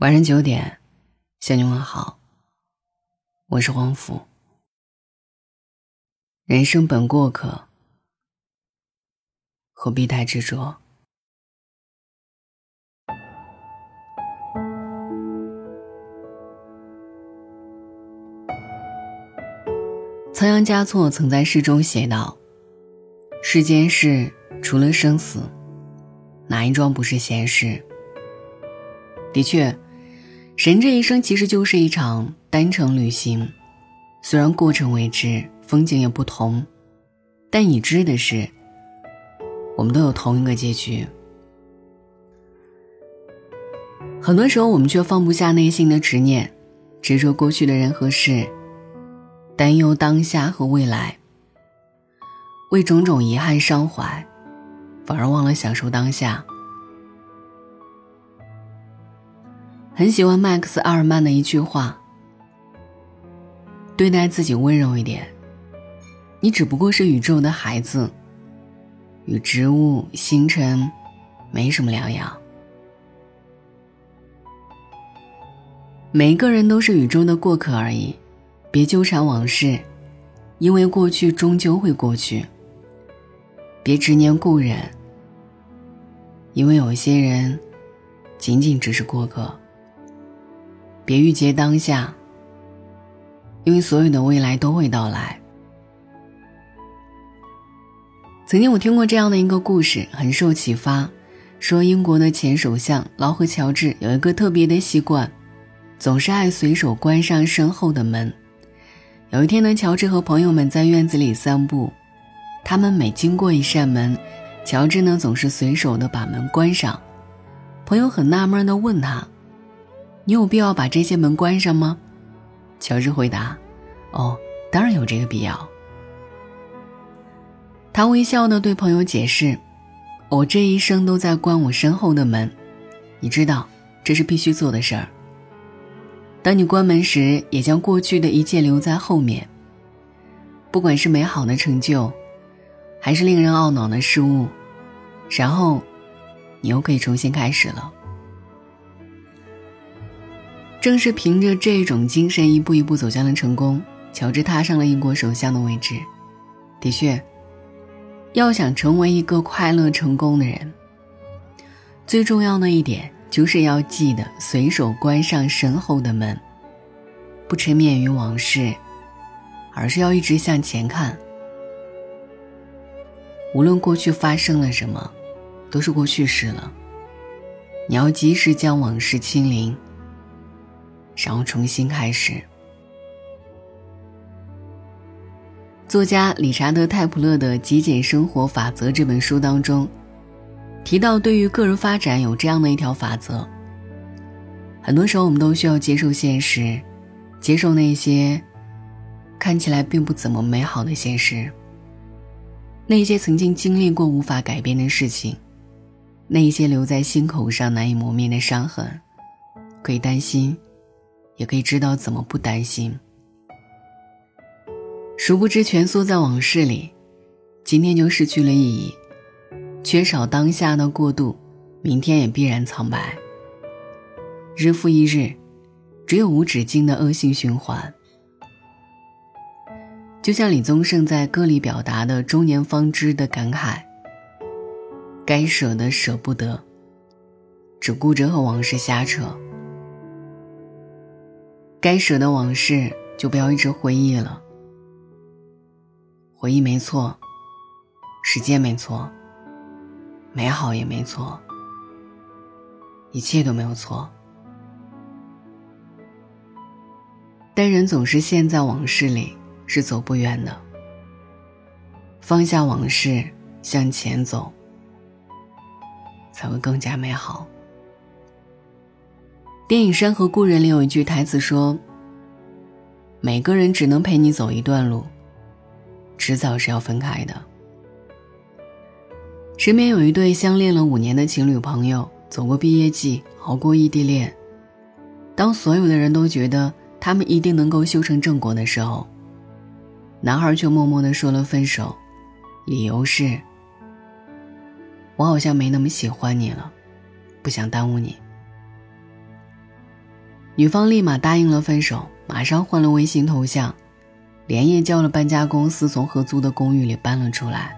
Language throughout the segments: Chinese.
晚上九点，向你问好。我是黄甫。人生本过客，何必太执着？仓央嘉措曾在诗中写道：“世间事，除了生死，哪一桩不是闲事？”的确。人这一生其实就是一场单程旅行，虽然过程未知，风景也不同，但已知的是，我们都有同一个结局。很多时候，我们却放不下内心的执念，执着过去的人和事，担忧当下和未来，为种种遗憾伤怀，反而忘了享受当下。很喜欢麦克斯·阿尔曼的一句话：“对待自己温柔一点，你只不过是宇宙的孩子，与植物、星辰没什么两样。每一个人都是宇宙的过客而已，别纠缠往事，因为过去终究会过去。别执念故人，因为有些人仅仅只是过客。”别郁结当下，因为所有的未来都会到来。曾经我听过这样的一个故事，很受启发，说英国的前首相劳合乔治有一个特别的习惯，总是爱随手关上身后的门。有一天呢，乔治和朋友们在院子里散步，他们每经过一扇门，乔治呢总是随手的把门关上。朋友很纳闷的问他。你有必要把这些门关上吗？乔治回答：“哦，当然有这个必要。”他微笑的对朋友解释：“我这一生都在关我身后的门，你知道，这是必须做的事儿。当你关门时，也将过去的一切留在后面。不管是美好的成就，还是令人懊恼的事物，然后，你又可以重新开始了。”正是凭着这种精神，一步一步走向了成功。乔治踏上了英国首相的位置。的确，要想成为一个快乐成功的人，最重要的一点就是要记得随手关上身后的门，不沉湎于往事，而是要一直向前看。无论过去发生了什么，都是过去式了。你要及时将往事清零。然后重新开始。作家理查德·泰普勒的《极简生活法则》这本书当中，提到对于个人发展有这样的一条法则：很多时候，我们都需要接受现实，接受那些看起来并不怎么美好的现实，那些曾经经历过无法改变的事情，那些留在心口上难以磨灭的伤痕，可以担心。也可以知道怎么不担心。殊不知，蜷缩在往事里，今天就失去了意义；缺少当下的过渡，明天也必然苍白。日复一日，只有无止境的恶性循环。就像李宗盛在歌里表达的“中年方知”的感慨：“该舍的舍不得，只顾着和往事瞎扯。”该舍的往事就不要一直回忆了。回忆没错，时间没错，美好也没错，一切都没有错。但人总是陷在往事里，是走不远的。放下往事，向前走，才会更加美好。电影《山河故人》里有一句台词说：“每个人只能陪你走一段路，迟早是要分开的。”身边有一对相恋了五年的情侣朋友，走过毕业季，熬过异地恋。当所有的人都觉得他们一定能够修成正果的时候，男孩却默默的说了分手，理由是：“我好像没那么喜欢你了，不想耽误你。”女方立马答应了分手，马上换了微信头像，连夜叫了搬家公司从合租的公寓里搬了出来。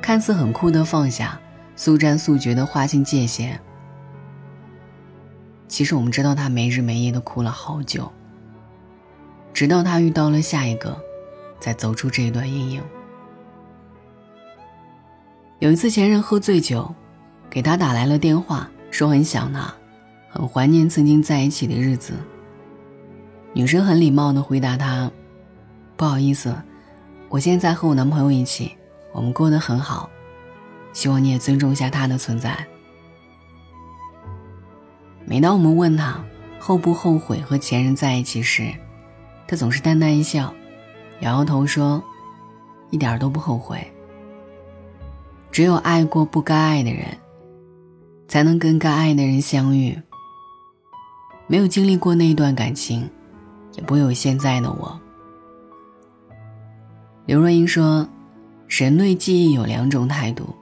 看似很酷的放下，速战速决的划清界限。其实我们知道他没日没夜的哭了好久，直到他遇到了下一个，才走出这一段阴影。有一次前任喝醉酒，给他打来了电话，说很想他。很怀念曾经在一起的日子。女生很礼貌的回答他：“不好意思，我现在和我男朋友一起，我们过得很好，希望你也尊重一下他的存在。”每当我们问他后不后悔和前任在一起时，他总是淡淡一笑，摇摇头说：“一点都不后悔。只有爱过不该爱的人，才能跟该爱的人相遇。”没有经历过那一段感情，也不会有现在的我。刘若英说：“人对记忆有两种态度，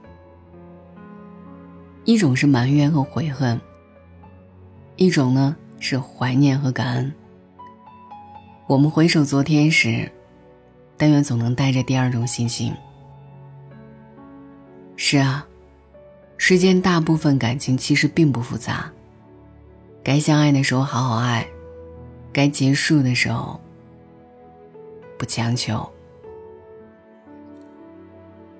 一种是埋怨和悔恨，一种呢是怀念和感恩。我们回首昨天时，但愿总能带着第二种心情。是啊，世间大部分感情其实并不复杂。”该相爱的时候好好爱，该结束的时候不强求。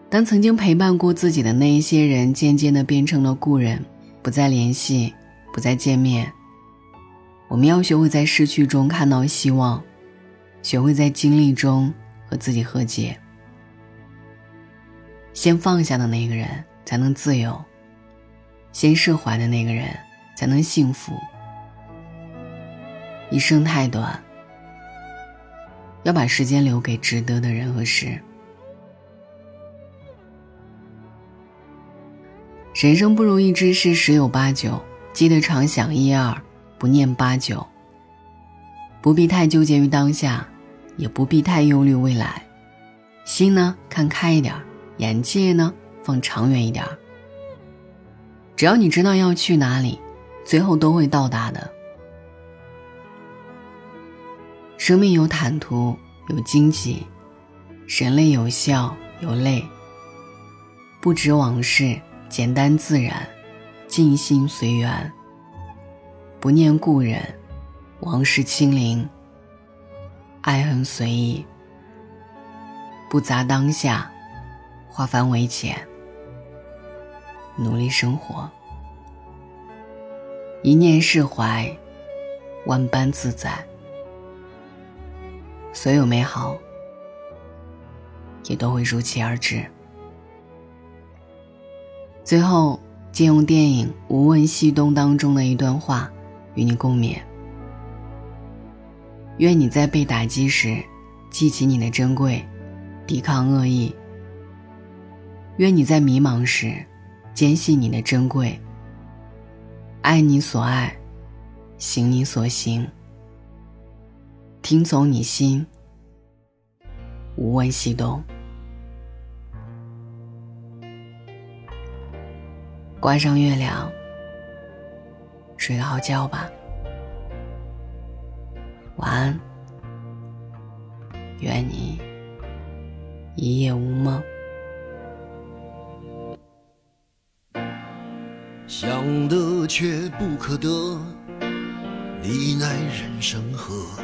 当曾经陪伴过自己的那一些人渐渐的变成了故人，不再联系，不再见面，我们要学会在失去中看到希望，学会在经历中和自己和解。先放下的那个人才能自由，先释怀的那个人才能幸福。一生太短，要把时间留给值得的人和事。人生不如意之事十有八九，记得常想一二，不念八九。不必太纠结于当下，也不必太忧虑未来，心呢看开一点，眼界呢放长远一点。只要你知道要去哪里，最后都会到达的。生命有坦途，有荆棘；人类有笑，有泪。不止往事，简单自然，尽心随缘。不念故人，往事清零。爱恨随意，不杂当下，化繁为简。努力生活，一念释怀，万般自在。所有美好，也都会如期而至。最后，借用电影《无问西东》当中的一段话，与你共勉：愿你在被打击时，记起你的珍贵，抵抗恶意；愿你在迷茫时，坚信你的珍贵，爱你所爱，行你所行。听从你心，无问西东。关上月亮，睡个好觉吧。晚安，愿你一夜无梦。想得却不可得，你奈人生何？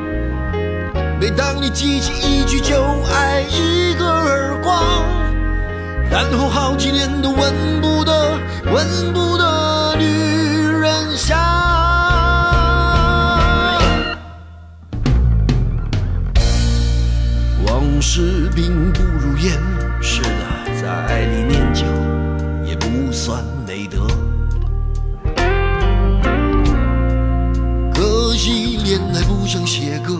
每当你记起一句就爱，一个耳光，然后好几年都闻不得、闻不得女人香。往事并不如烟，是的，在爱里念旧也不算美德。可惜恋爱不像写歌。